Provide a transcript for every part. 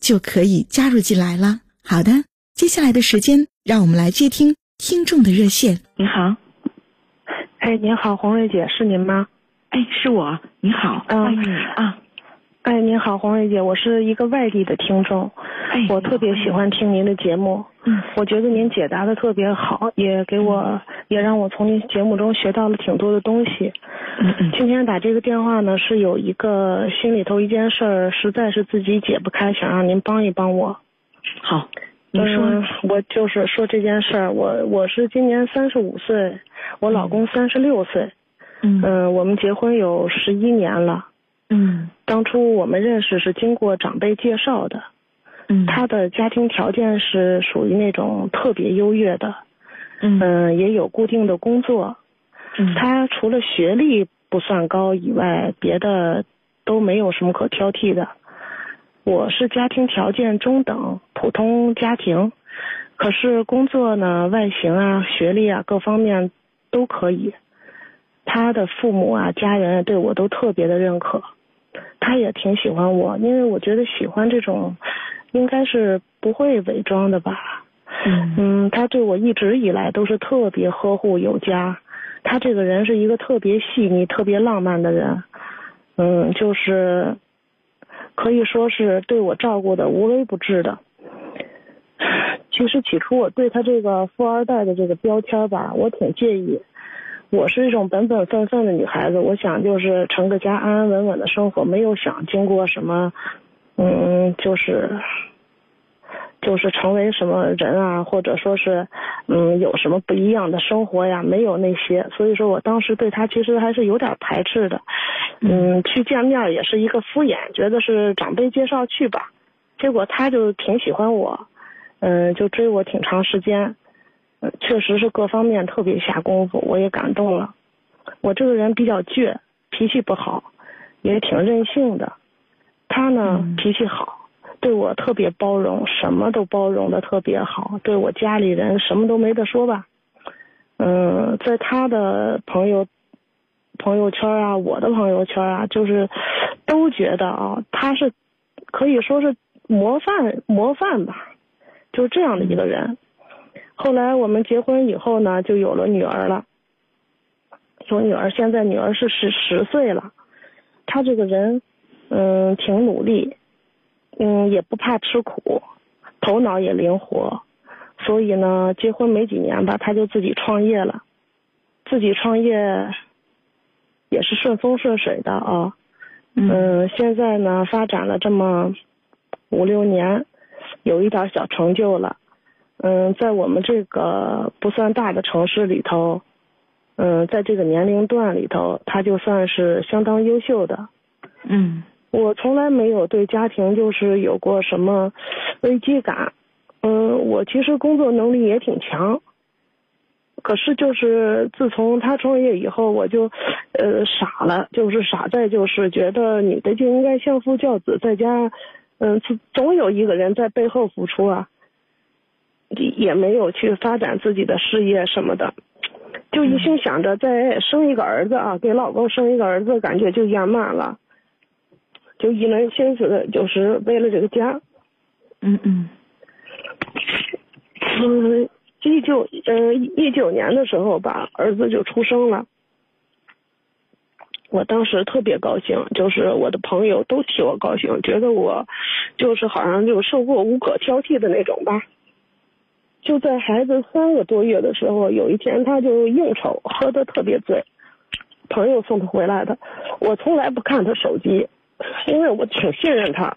就可以加入进来了。好的，接下来的时间，让我们来接听听众的热线。你好，哎，您好，红瑞姐，是您吗？哎，是我。你好，欢迎你啊，哎，您好，黄瑞姐，我是一个外地的听众，哎，我特别喜欢听您的节目。嗯，我觉得您解答的特别好，也给我，也让我从您节目中学到了挺多的东西。嗯嗯，今天打这个电话呢，是有一个心里头一件事儿，实在是自己解不开，想让您帮一帮我。好，你说。嗯，我就是说这件事儿，我我是今年三十五岁，我老公三十六岁。嗯嗯，我们结婚有十一年了。嗯当初我们认识是经过长辈介绍的。嗯，他的家庭条件是属于那种特别优越的，嗯嗯，也有固定的工作。嗯他除了学历不算高以外，别的都没有什么可挑剔的。我是家庭条件中等，普通家庭，可是工作呢，外形啊、学历啊各方面都可以。他的父母啊、家人对我都特别的认可，他也挺喜欢我，因为我觉得喜欢这种。应该是不会伪装的吧？嗯嗯，他对我一直以来都是特别呵护有加。他这个人是一个特别细腻、特别浪漫的人。嗯，就是可以说是对我照顾的无微不至的。其实起初我对他这个富二代的这个标签吧，我挺介意。我是一种本本分分的女孩子，我想就是成个家，安安稳稳的生活，没有想经过什么。嗯，就是，就是成为什么人啊，或者说是，嗯，有什么不一样的生活呀？没有那些，所以说我当时对他其实还是有点排斥的。嗯，去见面也是一个敷衍，觉得是长辈介绍去吧。结果他就挺喜欢我，嗯，就追我挺长时间，嗯，确实是各方面特别下功夫，我也感动了。我这个人比较倔，脾气不好，也挺任性的。他呢脾气好，对我特别包容，什么都包容的特别好，对我家里人什么都没得说吧。嗯，在他的朋友朋友圈啊，我的朋友圈啊，就是都觉得啊，他是可以说是模范模范吧，就是这样的一个人。后来我们结婚以后呢，就有了女儿了，有女儿，现在女儿是十十岁了，她这个人。嗯，挺努力，嗯，也不怕吃苦，头脑也灵活，所以呢，结婚没几年吧，她就自己创业了，自己创业也是顺风顺水的啊。嗯，现在呢，发展了这么五六年，有一点小成就了。嗯，在我们这个不算大的城市里头，嗯，在这个年龄段里头，他就算是相当优秀的。嗯。我从来没有对家庭就是有过什么危机感，嗯，我其实工作能力也挺强，可是就是自从他创业以后，我就呃傻了，就是傻在就是觉得女的就应该相夫教子，在家，嗯，总有一个人在背后付出啊，也没有去发展自己的事业什么的，就一心想着再生一个儿子啊，给老公生一个儿子，感觉就圆满了。就一门心思的，就是为了这个家。嗯嗯。嗯，一九呃一九年的时候吧，儿子就出生了。我当时特别高兴，就是我的朋友都替我高兴，觉得我就是好像就受过无可挑剔的那种吧。就在孩子三个多月的时候，有一天他就应酬，喝得特别醉，朋友送他回来的。我从来不看他手机，因为我挺信任他。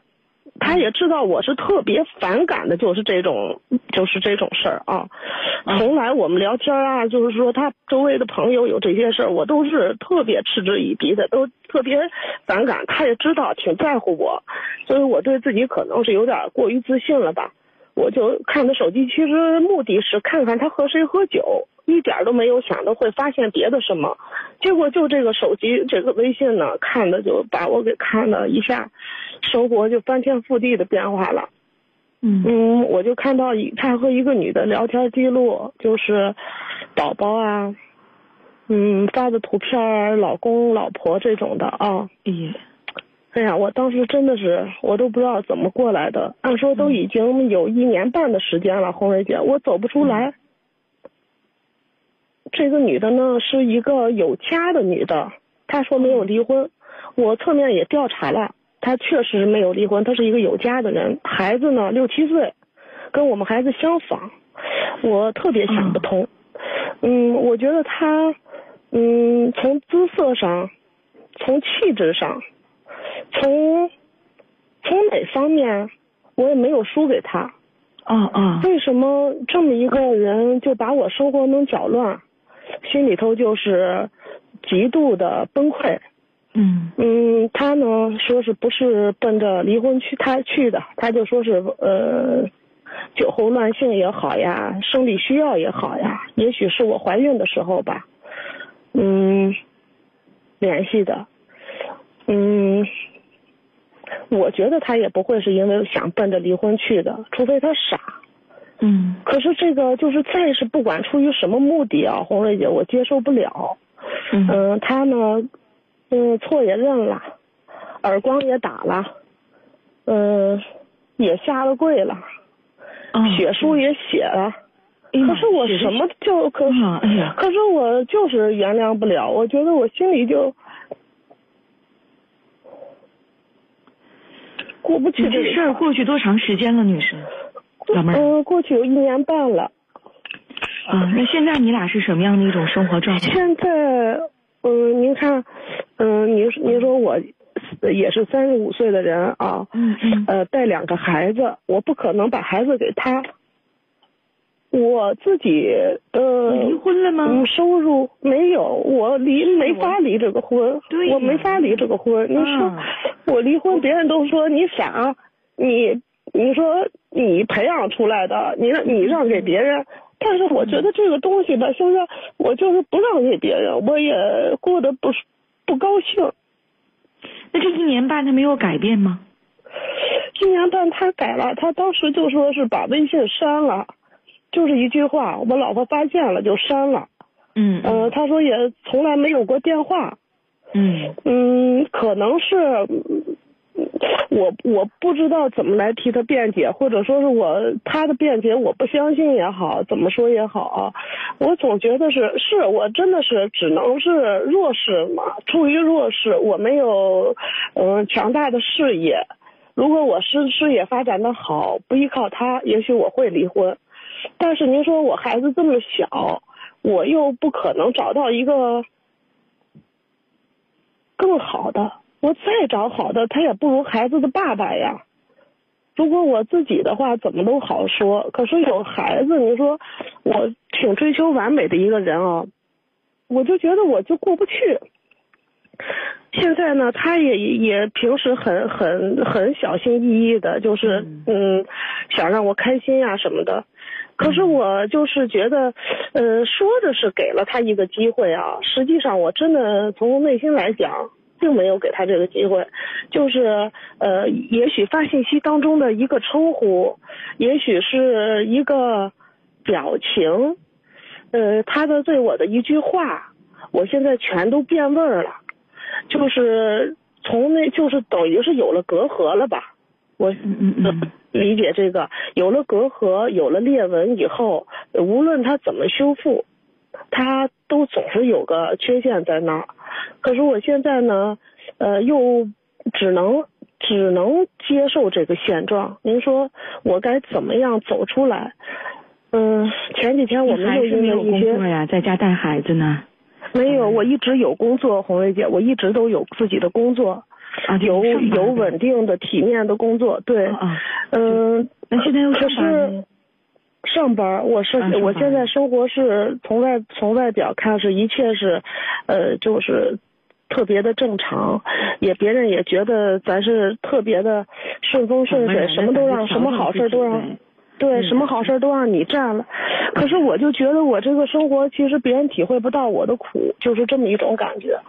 他也知道我是特别反感的，就是这种，就是这种事儿啊。从来我们聊天啊，就是说他周围的朋友有这些事儿，我都是特别嗤之以鼻的，都特别反感。他也知道，挺在乎我，所以我对自己可能是有点过于自信了吧。我就看他手机，其实目的是看看他和谁喝酒，一点都没有想到会发现别的什么。结果就这个手机，这个微信呢，看的就把我给看了一下，生活就翻天覆地的变化了。嗯嗯，我就看到一他和一个女的聊天记录，就是宝宝啊，嗯发的图片儿，老公老婆这种的啊。哎呀，哎呀，我当时真的是，我都不知道怎么过来的。按说都已经有一年半的时间了，红蕊姐，我走不出来。这个女的呢，是一个有家的女的，她说没有离婚，我侧面也调查了，她确实没有离婚，她是一个有家的人，孩子呢六七岁，跟我们孩子相仿，我特别想不通。嗯，我觉得她，嗯，从姿色上，从气质上。从从哪方面，我也没有输给他。啊啊，为什么这么一个人就把我生活弄搅乱，心里头就是极度的崩溃。嗯嗯，他呢说是不是奔着离婚去他去的？他就说是呃，酒后乱性也好呀，生理需要也好呀，也许是我怀孕的时候吧。嗯，联系的。嗯，我觉得他也不会是因为想奔着离婚去的，除非他傻。嗯可是这个就是再是不管出于什么目的啊，红瑞姐，我接受不了。嗯嗯，他呢，嗯，错也认了，耳光也打了，嗯，也下了跪了，哦血书也写了。可是我什么就可可是我就是原谅不了，我觉得我心里就过不去这事儿过去多长时间了，女士？老妹儿嗯，过去有一年半了。啊，那现在你俩是什么样的一种生活状态？现在，嗯，您看，嗯，您您说我也是三十五岁的人啊，嗯嗯呃，带两个孩子，我不可能把孩子给他。我自己呃，离婚了吗嗯，收入没有，我离没法离这个婚，我没法离这个婚。你说啊我离婚，别人都说你傻，你你说你培养出来的，你让你让给别人，但是我觉得这个东西吧，现在我就是不让给别人，我也过得不是不高兴。那这一年半他没有改变吗？一年半他改了，他当时就说是把微信删了，就是一句话，我老婆发现了就删了。嗯呃，他说也从来没有过电话。嗯嗯，可能是嗯我我不知道怎么来替他辩解，或者说是我他的辩解我不相信也好，怎么说也好啊，我总觉得是是我真的是只能是弱势嘛，处于弱势，我没有嗯、呃强大的事业。如果我事事业发展的好，不依靠他，也许我会离婚。但是您说我孩子这么小，我又不可能找到一个更好的，我再找好的，他也不如孩子的爸爸呀。如果我自己的话，怎么都好说。可是有孩子，你说我挺追求完美的一个人啊，我就觉得我就过不去。现在呢，他也也平时很很很小心翼翼的，就是嗯，想让我开心呀、什么的。可是我就是觉得，呃，说的是给了他一个机会啊，实际上我真的从内心来讲，并没有给他这个机会，就是呃，也许发信息当中的一个称呼，也许是一个表情，呃，他的对我的一句话，我现在全都变味儿了，就是从那就是等于是有了隔阂了吧，我嗯嗯嗯 理解这个，有了隔阂，有了裂纹以后，无论他怎么修复，他都总是有个缺陷在那儿。可是我现在呢，呃，又只能只能接受这个现状。您说我该怎么样走出来？嗯，前几天我们又因为一些呀，在家带孩子呢。没有，我一直有工作，红瑞姐，我一直都有自己的工作，有有稳定的、体面的工作。对，嗯，那现在又可是上班，我是我现在生活是从外从外表看是一切是，呃，就是特别的正常，也别人也觉得咱是特别的顺风顺水，什么都让什么好事都让。对，什么好事都让你占了，可是我就觉得我这个生活其实别人体会不到我的苦，就是这么一种感觉。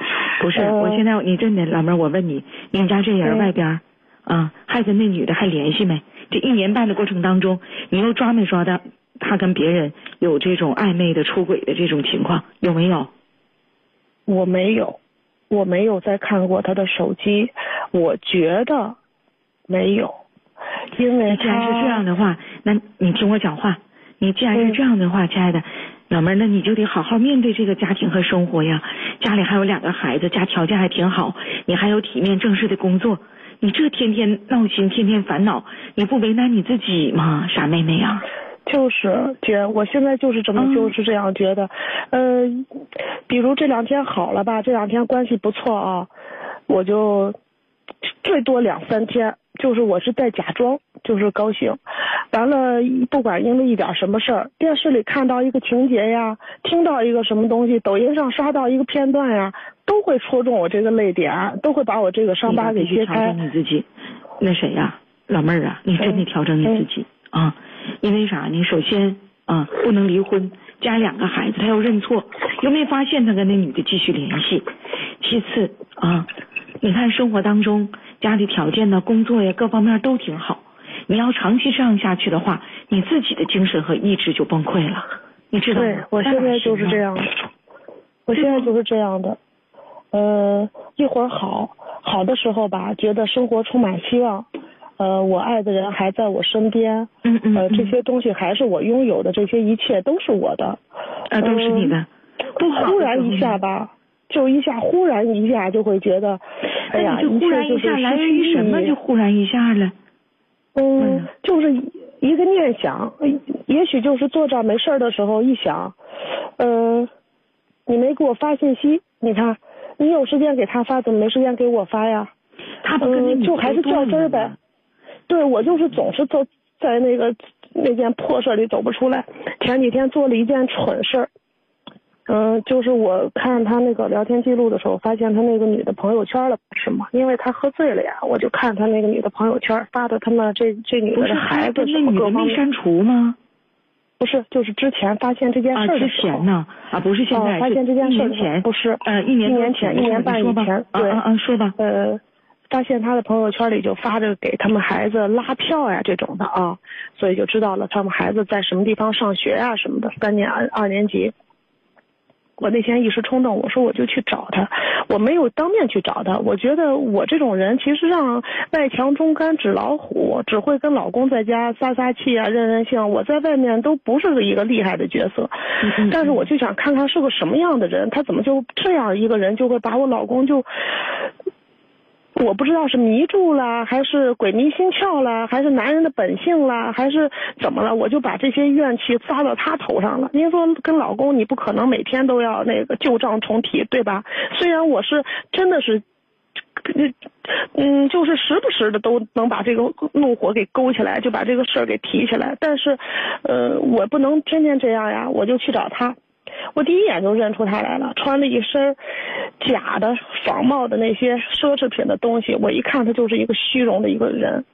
不是，我现在你真的老妹儿，我问你，你们家这人外边啊，还跟那女的还联系没？这一年半的过程当中，你又抓没抓到他跟别人有这种暧昧的出轨的这种情况？有没有？我没有，我没有再看过他的手机，我觉得没有。因为既然是这样的话，那你听我讲话。你既然是这样的话，亲爱的老妹儿，那你就得好好面对这个家庭和生活呀。家里还有两个孩子，家条件还挺好，你还有体面正式的工作，你这天天闹心，天天烦恼，你不为难你自己吗？傻妹妹呀！就是姐，我现在就是这么就是这样觉得。呃，比如这两天好了吧，这两天关系不错啊，我就最多两三天。就是我是在假装，就是高兴，完了不管因为一点什么事儿，电视里看到一个情节呀，听到一个什么东西，抖音上刷到一个片段呀，都会戳中我这个泪点，都会把我这个伤疤给揭开。你自己，那谁呀，老妹儿啊，你真得调整你自己啊，因为啥？你首先啊不能离婚，家两个孩子，他要认错，又没有发现他跟那女的继续联系？其次啊，你看生活当中。家里条件呢，工作呀，各方面都挺好。你要长期这样下去的话，你自己的精神和意志就崩溃了。你知道吗？对，我现在就是这样的。我现在就是这样的。呃，一会儿好好的时候吧，觉得生活充满希望。呃，我爱的人还在我身边。嗯嗯。呃，这些东西还是我拥有的，这些一切都是我的。啊，都是你的。不好。突然一下吧。就一下，忽然一下就会觉得，哎呀，就忽然一下来源于什么？就忽然一下了。嗯，就是一个念想，也许就是坐这没事儿的时候一想，嗯，你没给我发信息，你看，你有时间给他发，怎么没时间给我发呀？他不跟你就还是较真儿呗。对，我就是总是走在那个那件破事里走不出来。前几天做了一件蠢事儿。嗯，就是我看他那个聊天记录的时候，发现他那个女的朋友圈了，是吗？因为他喝醉了呀，我就看他那个女的朋友圈发的他们这这女的孩子什么各方面。没删除吗？不是，就是之前发现这件事之前呢？啊，不是现在。发现这件事前。不是。呃，一年一年前，一年半以前。对，嗯嗯，说吧。呃，发现他的朋友圈里就发着给他们孩子拉票呀这种的啊，所以就知道了他们孩子在什么地方上学呀什么的，三年二二年级。我那天一时冲动，我说我就去找他，我没有当面去找他。我觉得我这种人其实让外强中干纸老虎，只会跟老公在家撒撒气啊，任任性。我在外面都不是一个厉害的角色，但是我就想看看是个什么样的人，他怎么就这样一个人就会把我老公就。我不知道是迷住了，还是鬼迷心窍了，还是男人的本性了，还是怎么了？我就把这些怨气撒到他头上了。您说跟老公，你不可能每天都要那个旧账重提，对吧？虽然我是真的是，嗯，就是时不时的都能把这个怒火给勾起来，就把这个事儿给提起来，但是，呃，我不能天天这样呀，我就去找他。我第一眼就认出他来了，穿了一身假的仿冒的那些奢侈品的东西，我一看他就是一个虚荣的一个人，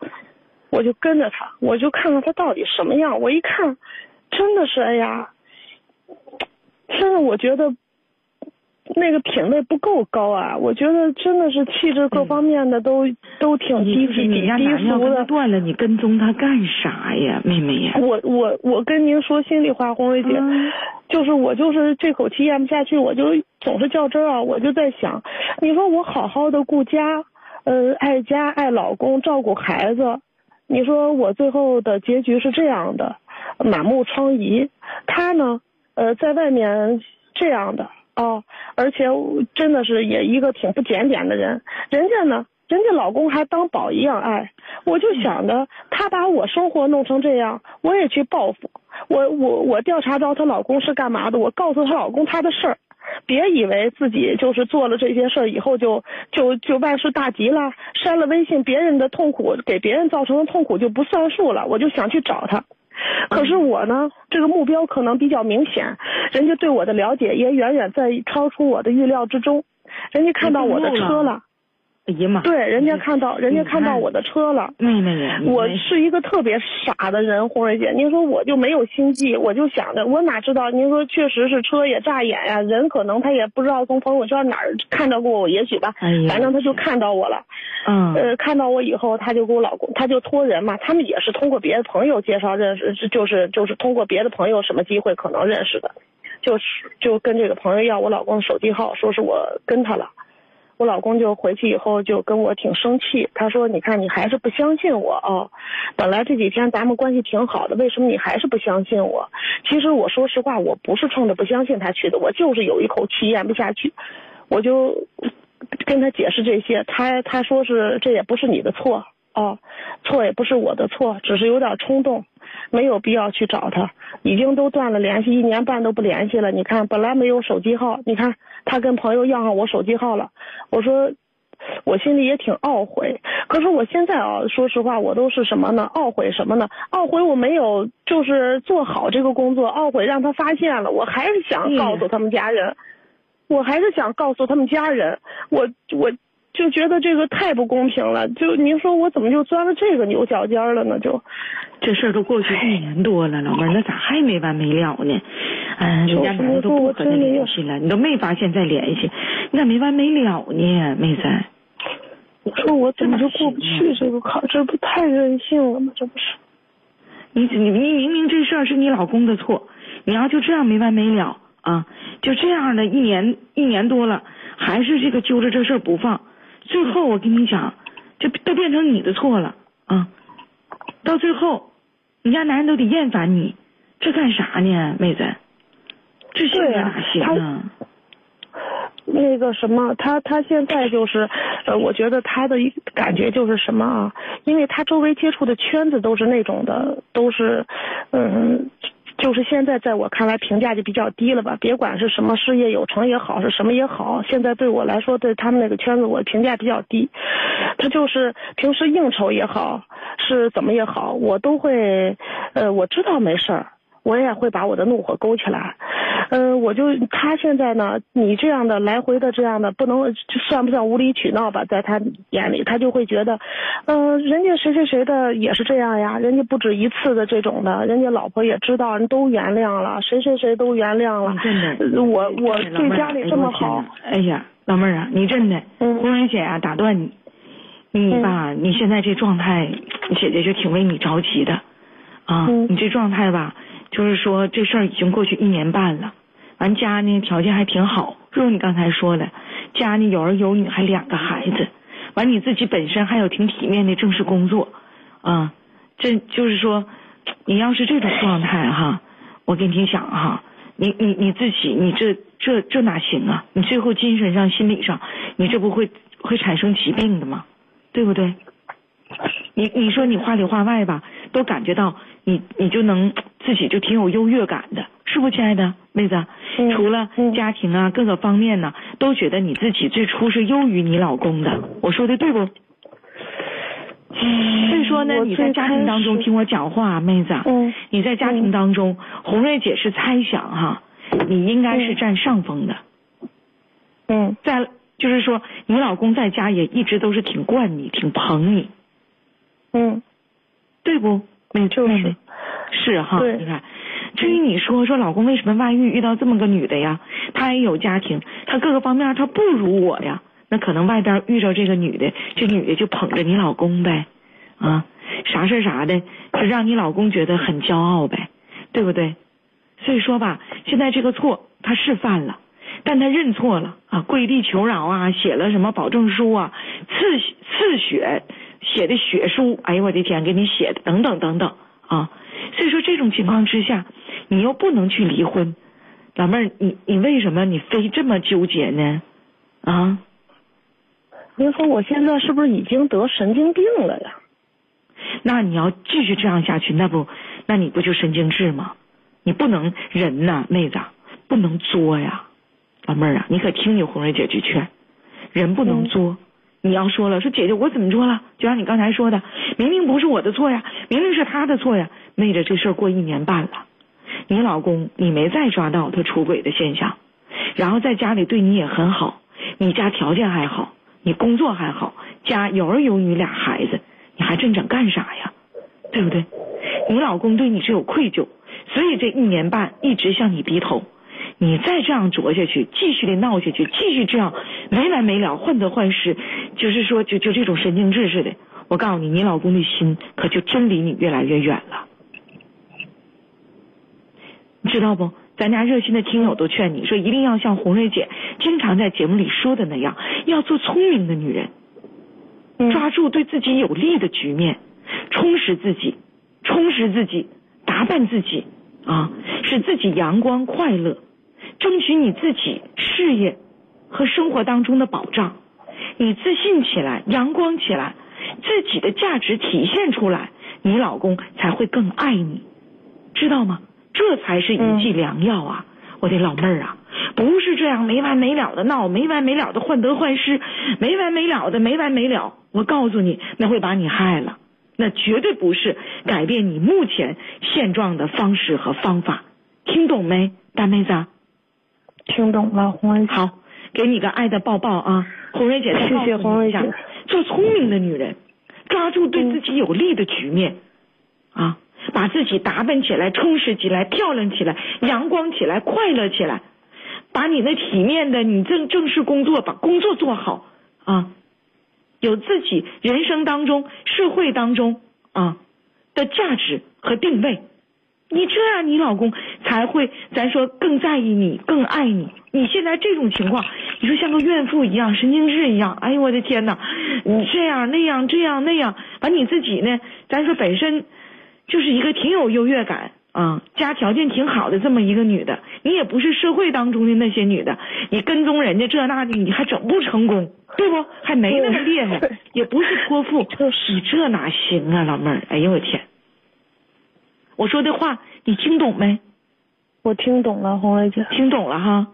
我就跟着他，我就看看他到底什么样。我一看，真的是哎呀，真的我觉得。那个品味不够高啊！我觉得真的是气质各方面的都都挺低级、低俗的。断了，你跟踪他干啥呀，妹妹呀？我我我跟您说心里话，红瑞姐，就是我就是这口气咽不下去，我就总是较真啊！我就在想，你说我好好的顾家，呃，爱家爱老公，照顾孩子，你说我最后的结局是这样的，满目疮痍。他呢，呃，在外面这样的。哦，而且真的是也一个挺不检点的人。人家呢，人家老公还当宝一样爱，我就想着他把我生活弄成这样，我也去报复。我我我调查到她老公是干嘛的，我告诉她老公她的事儿。别以为自己就是做了这些事儿以后就就就万事大吉了，删了微信，别人的痛苦给别人造成的痛苦就不算数了。我就想去找他，可是我呢，这个目标可能比较明显，人家对我的了解也远远在超出我的预料之中，人家看到我的车了。对，人家看到，人家看到我的车了。妹妹呀，我是一个特别傻的人，红蕊姐，您说我就没有心计，我就想着，我哪知道？您说确实是车也扎眼呀，人可能他也不知道从朋友圈哪儿看到过我，也许吧，反正他就看到我了。嗯。呃，看到我以后，他就给我老公，他就托人嘛，他们也是通过别的朋友介绍认识，就是就是通过别的朋友什么机会可能认识的，就是就跟这个朋友要我老公的手机号，说是我跟他了。我老公就回去以后就跟我挺生气，他说：“你看你还是不相信我啊，本来这几天咱们关系挺好的，为什么你还是不相信我？”其实我说实话，我不是冲着不相信他去的，我就是有一口气咽不下去，我就跟他解释这些，他他说是这也不是你的错哦，错也不是我的错，只是有点冲动。没有必要去找他，已经都断了联系，一年半都不联系了。你看，本来没有手机号，你看他跟朋友要上我手机号了。我说，我心里也挺懊悔。可是我现在啊，说实话，我都是什么呢？懊悔什么呢？懊悔我没有就是做好这个工作，懊悔让他发现了。我还是想告诉他们家人，我还是想告诉他们家人，我我。就觉得这个太不公平了，就您说我怎么就钻了这个牛角尖了呢？就这事儿都过去一年多了，老妹儿，那咋还没完没了呢？嗯，人家男的都不和他联系了，你都没发现再联系，你咋没完没了呢，妹子？你说我怎么就过不去这个坎？这不太任性了吗？这不是？你你你明明这事儿是你老公的错，你要就这样没完没了啊？就这样的一年一年多了，还是这个揪着这事儿不放。最后我跟你讲，这都变成你的错了啊！到最后，你家男人都得厌烦你，这干啥呢，妹子？这性格哪行啊？那个什么，他他现在就是，呃，我觉得他的感觉就是什么啊？因为他周围接触的圈子都是那种的，都是，嗯。就是现在，在我看来评价就比较低了吧。别管是什么事业有成也好，是什么也好，现在对我来说，对他们那个圈子，我评价比较低。他就是平时应酬也好，是怎么也好，我都会，呃，我知道没事儿。我也会把我的怒火勾起来，嗯，我就他现在呢，你这样的来回的这样的，不能算不算无理取闹吧？在他眼里，他就会觉得，嗯，人家谁谁谁的也是这样呀，人家不止一次的这种的，人家老婆也知道，人都原谅了，谁谁谁都原谅了。真的，我我对家里这么好。哎呀，老妹儿啊，你真的，红人姐啊，打断你，你吧，你现在这状态，姐姐就挺为你着急的，啊，你这状态吧。就是说这事儿已经过去一年半了，完家呢条件还挺好，如你刚才说的，家呢有儿有女还两个孩子，完你自己本身还有挺体面的正式工作，啊，这就是说，你要是这种状态哈，我跟你讲哈，你你你自己你这这这哪行啊？你最后精神上心理上，你这不会会产生疾病的吗？对不对？你你说你话里话外吧，都感觉到你你就能。自己就挺有优越感的，是不，亲爱的妹子？除了家庭啊，各个方面呢，都觉得你自己最初是优于你老公的。我说的对不？所以说呢，你在家庭当中听我讲话，妹子，你在家庭当中，红瑞姐是猜想哈，你应该是占上风的。嗯，在就是说，你老公在家也一直都是挺惯你，挺捧你。嗯，对不？嗯，就是。是哈，你看，至于你说说老公为什么外遇遇到这么个女的呀？他也有家庭，他各个方面他不如我呀。那可能外边遇着这个女的，这女的就捧着你老公呗，啊，啥事啥的就让你老公觉得很骄傲呗，对不对？所以说吧，现在这个错他是犯了，但他认错了啊，跪地求饶啊，写了什么保证书啊，刺刺血写的血书，哎呦我的天，给你写的等等等等啊。所以说这种情况之下，你又不能去离婚，老妹儿，你你为什么你非这么纠结呢？啊？您说我现在是不是已经得神经病了呀？那你要继续这样下去，那不，那你不就神经质吗？你不能人呐，妹子，不能作呀，老妹儿啊，你可听你红瑞姐句劝，人不能作。你要说了，说姐姐我怎么做了？就像你刚才说的，明明不是我的错呀，明明是他的错呀。妹子，这事儿过一年半了，你老公你没再抓到他出轨的现象，然后在家里对你也很好，你家条件还好，你工作还好，家有儿有女俩孩子，你还真整干啥呀？对不对？你老公对你是有愧疚，所以这一年半一直向你低头。你再这样琢下去，继续的闹下去，继续这样没完没了，患得患失，就是说，就就这种神经质似的。我告诉你，你老公的心可就真离你越来越远了，你知道不？咱家热心的听友都劝你说，一定要像红瑞姐经常在节目里说的那样，要做聪明的女人，抓住对自己有利的局面，充实自己，充实自己，打扮自己啊，使自己阳光快乐。争取你自己事业和生活当中的保障，你自信起来，阳光起来，自己的价值体现出来，你老公才会更爱你，知道吗？这才是一剂良药啊！我的老妹儿啊，不是这样没完没了的闹，没完没了的患得患失，没完没了的没完没了。我告诉你，那会把你害了，那绝对不是改变你目前现状的方式和方法，听懂没，大妹子？听懂了，红瑞姐。好，给你个爱的抱抱啊，红瑞姐。谢谢红瑞姐。做聪明的女人，抓住对自己有利的局面，啊，把自己打扮起来，充实起来，漂亮起来，阳光起来，快乐起来，把你那体面的你正正式工作，把工作做好啊，有自己人生当中、社会当中啊的价值和定位。你这样，你老公才会，咱说更在意你，更爱你。你现在这种情况，你说像个怨妇一样，神经质一样。哎呦我的天哪！你这样那样这样那样，把你自己呢，咱说本身就是一个挺有优越感啊，家条件挺好的这么一个女的，你也不是社会当中的那些女的，你跟踪人家这那的，你还整不成功，对不？还没那么厉害，也不是泼妇，你这哪行啊，老妹儿？哎呦我天！我说的话你听懂没？我听懂了，红瑞姐。听懂了哈，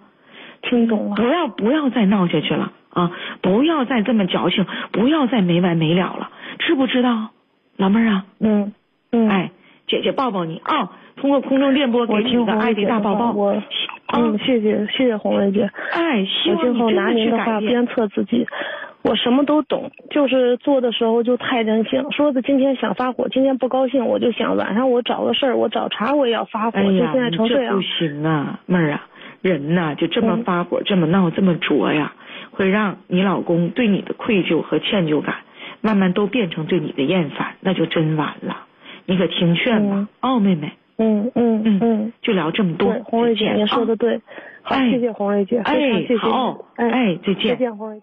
听懂了。不要不要再闹下去了啊！不要再这么矫情，不要再没完没了了，知不知道，老妹儿啊？嗯嗯。哎，姐姐抱抱你啊！通过空中电波给你个爱的大抱抱。我嗯，谢谢谢谢红梅姐。哎，希望今后拿您的话鞭策自己。我什么都懂，就是做的时候就太任性。说的今天想发火，今天不高兴，我就想晚上我找个事儿，我找茬我也要发火。就现在成这样。不行啊，妹儿啊，人呐就这么发火，这么闹，这么作呀，会让你老公对你的愧疚和歉疚感，慢慢都变成对你的厌烦，那就真完了。你可听劝吧，哦，妹妹。嗯嗯嗯嗯，就聊这么多。红瑞姐，您说的对。好，谢谢红瑞姐。哎，谢谢。好，哎，再见。再见，红瑞。